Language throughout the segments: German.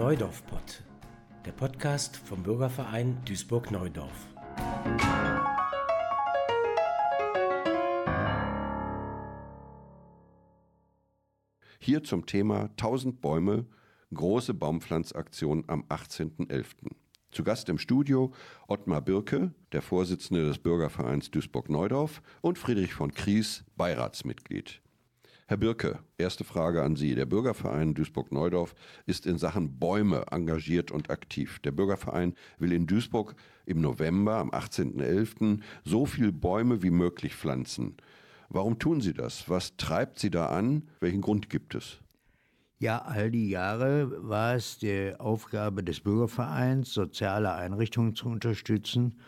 Neudorf-Pott, der Podcast vom Bürgerverein Duisburg-Neudorf. Hier zum Thema 1000 Bäume, große Baumpflanzaktion am 18.11. Zu Gast im Studio Ottmar Birke, der Vorsitzende des Bürgervereins Duisburg-Neudorf und Friedrich von Kries, Beiratsmitglied. Herr Birke, erste Frage an Sie. Der Bürgerverein Duisburg-Neudorf ist in Sachen Bäume engagiert und aktiv. Der Bürgerverein will in Duisburg im November, am 18.11., so viele Bäume wie möglich pflanzen. Warum tun Sie das? Was treibt Sie da an? Welchen Grund gibt es? Ja, all die Jahre war es die Aufgabe des Bürgervereins, soziale Einrichtungen zu unterstützen.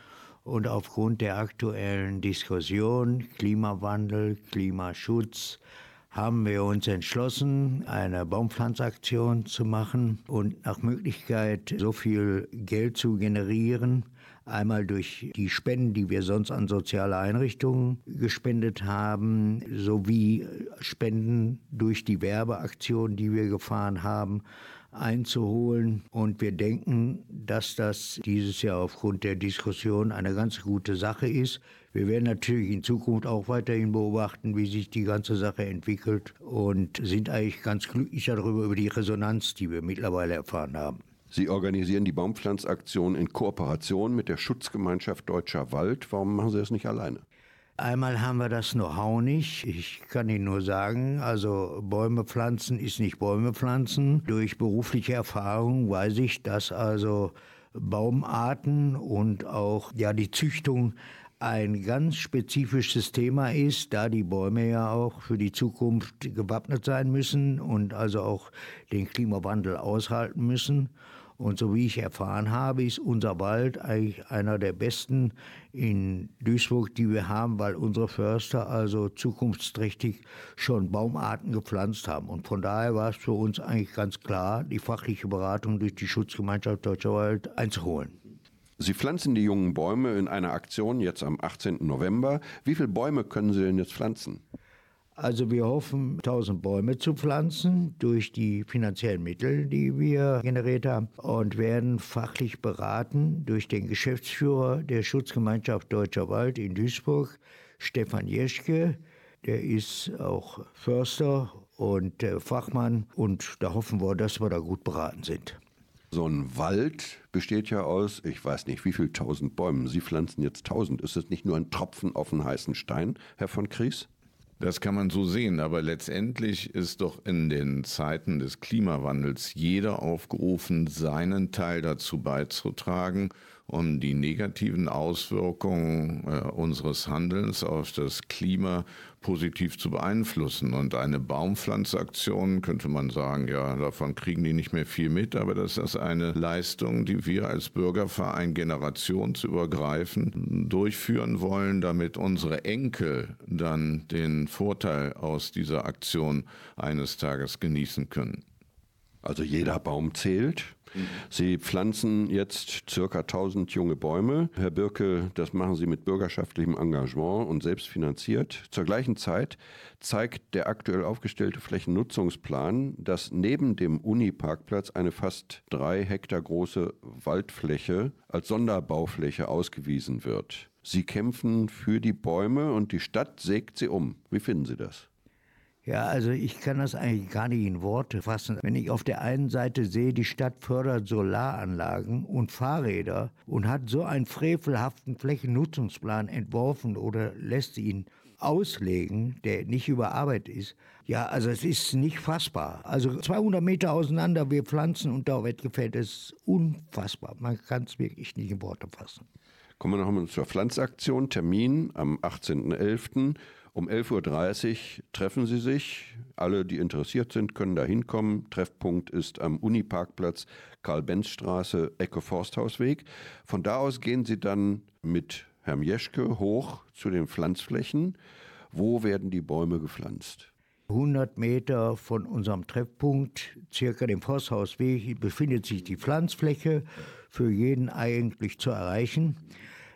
Und aufgrund der aktuellen Diskussion Klimawandel, Klimaschutz, haben wir uns entschlossen, eine Baumpflanzaktion zu machen und nach Möglichkeit so viel Geld zu generieren, einmal durch die Spenden, die wir sonst an soziale Einrichtungen gespendet haben, sowie Spenden durch die Werbeaktion, die wir gefahren haben, einzuholen. Und wir denken, dass das dieses Jahr aufgrund der Diskussion eine ganz gute Sache ist. Wir werden natürlich in Zukunft auch weiterhin beobachten, wie sich die ganze Sache entwickelt und sind eigentlich ganz glücklich darüber, über die Resonanz, die wir mittlerweile erfahren haben. Sie organisieren die Baumpflanzaktion in Kooperation mit der Schutzgemeinschaft Deutscher Wald. Warum machen Sie das nicht alleine? Einmal haben wir das Know-how nicht. Ich kann Ihnen nur sagen, also Bäume pflanzen ist nicht Bäume pflanzen. Durch berufliche Erfahrung weiß ich, dass also Baumarten und auch ja die Züchtung ein ganz spezifisches Thema ist, da die Bäume ja auch für die Zukunft gewappnet sein müssen und also auch den Klimawandel aushalten müssen. Und so wie ich erfahren habe, ist unser Wald eigentlich einer der besten in Duisburg, die wir haben, weil unsere Förster also zukunftsträchtig schon Baumarten gepflanzt haben. Und von daher war es für uns eigentlich ganz klar, die fachliche Beratung durch die Schutzgemeinschaft Deutscher Wald einzuholen. Sie pflanzen die jungen Bäume in einer Aktion jetzt am 18. November. Wie viele Bäume können Sie denn jetzt pflanzen? Also wir hoffen, 1000 Bäume zu pflanzen durch die finanziellen Mittel, die wir generiert haben und werden fachlich beraten durch den Geschäftsführer der Schutzgemeinschaft Deutscher Wald in Duisburg, Stefan Jeschke. Der ist auch Förster und äh, Fachmann und da hoffen wir, dass wir da gut beraten sind. So ein Wald besteht ja aus, ich weiß nicht, wie viel tausend Bäumen. Sie pflanzen jetzt tausend. Ist es nicht nur ein Tropfen auf den heißen Stein, Herr von Kries? Das kann man so sehen, aber letztendlich ist doch in den Zeiten des Klimawandels jeder aufgerufen, seinen Teil dazu beizutragen, um die negativen Auswirkungen äh, unseres Handelns auf das Klima positiv zu beeinflussen. Und eine Baumpflanzaktion könnte man sagen, ja, davon kriegen die nicht mehr viel mit, aber das ist eine Leistung, die wir als Bürgerverein generationsübergreifend durchführen wollen, damit unsere Enkel dann den Vorteil aus dieser Aktion eines Tages genießen können. Also jeder Baum zählt. Sie pflanzen jetzt circa 1000 junge Bäume. Herr Birke, das machen Sie mit bürgerschaftlichem Engagement und selbst finanziert. Zur gleichen Zeit zeigt der aktuell aufgestellte Flächennutzungsplan, dass neben dem Uni-Parkplatz eine fast drei Hektar große Waldfläche als Sonderbaufläche ausgewiesen wird. Sie kämpfen für die Bäume und die Stadt sägt sie um. Wie finden Sie das? Ja, also ich kann das eigentlich gar nicht in Worte fassen. Wenn ich auf der einen Seite sehe, die Stadt fördert Solaranlagen und Fahrräder und hat so einen frevelhaften Flächennutzungsplan entworfen oder lässt ihn auslegen, der nicht überarbeitet ist. Ja, also es ist nicht fassbar. Also 200 Meter auseinander, wir pflanzen und da wird gefällt, das ist unfassbar. Man kann es wirklich nicht in Worte fassen. Kommen wir nochmal zur Pflanzaktion. Termin am 18.11. Um 11.30 Uhr treffen sie sich. Alle, die interessiert sind, können da hinkommen. Treffpunkt ist am Uniparkplatz Karl-Benz-Straße, Ecke Forsthausweg. Von da aus gehen sie dann mit Herrn Jeschke hoch zu den Pflanzflächen. Wo werden die Bäume gepflanzt? 100 Meter von unserem Treffpunkt, circa dem Forsthausweg, befindet sich die Pflanzfläche, für jeden eigentlich zu erreichen.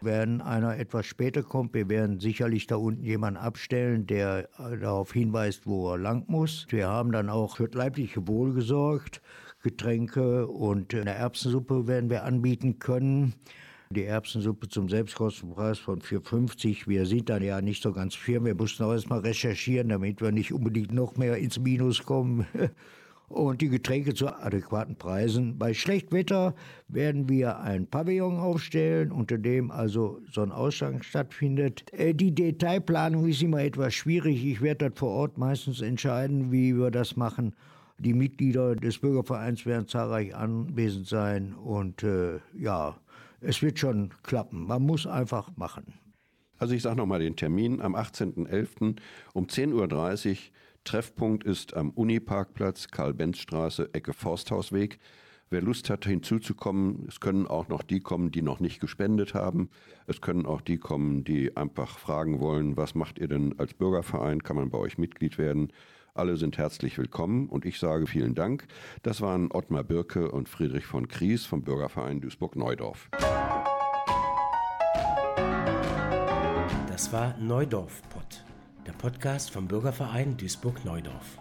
Wenn einer etwas später kommt, wir werden sicherlich da unten jemanden abstellen, der darauf hinweist, wo er lang muss. Wir haben dann auch für leibliche Wohl gesorgt, Getränke und eine Erbsensuppe werden wir anbieten können. Die Erbsensuppe zum Selbstkostenpreis von 4,50. Wir sind dann ja nicht so ganz firm. Wir mussten auch erstmal recherchieren, damit wir nicht unbedingt noch mehr ins Minus kommen. und die Getränke zu adäquaten Preisen. Bei Schlechtwetter werden wir ein Pavillon aufstellen, unter dem also so ein Ausschank stattfindet. Äh, die Detailplanung ist immer etwas schwierig. Ich werde das vor Ort meistens entscheiden, wie wir das machen. Die Mitglieder des Bürgervereins werden zahlreich anwesend sein und äh, ja, es wird schon klappen. Man muss einfach machen. Also ich sage nochmal den Termin am 18.11. um 10.30 Uhr Treffpunkt ist am Uniparkplatz, Karl-Benz-Straße, Ecke Forsthausweg. Wer Lust hat, hinzuzukommen, es können auch noch die kommen, die noch nicht gespendet haben. Es können auch die kommen, die einfach fragen wollen, was macht ihr denn als Bürgerverein? Kann man bei euch Mitglied werden? Alle sind herzlich willkommen und ich sage vielen Dank. Das waren Ottmar Birke und Friedrich von Kries vom Bürgerverein Duisburg-Neudorf. Das war Neudorf Pott der Podcast vom Bürgerverein Duisburg-Neudorf.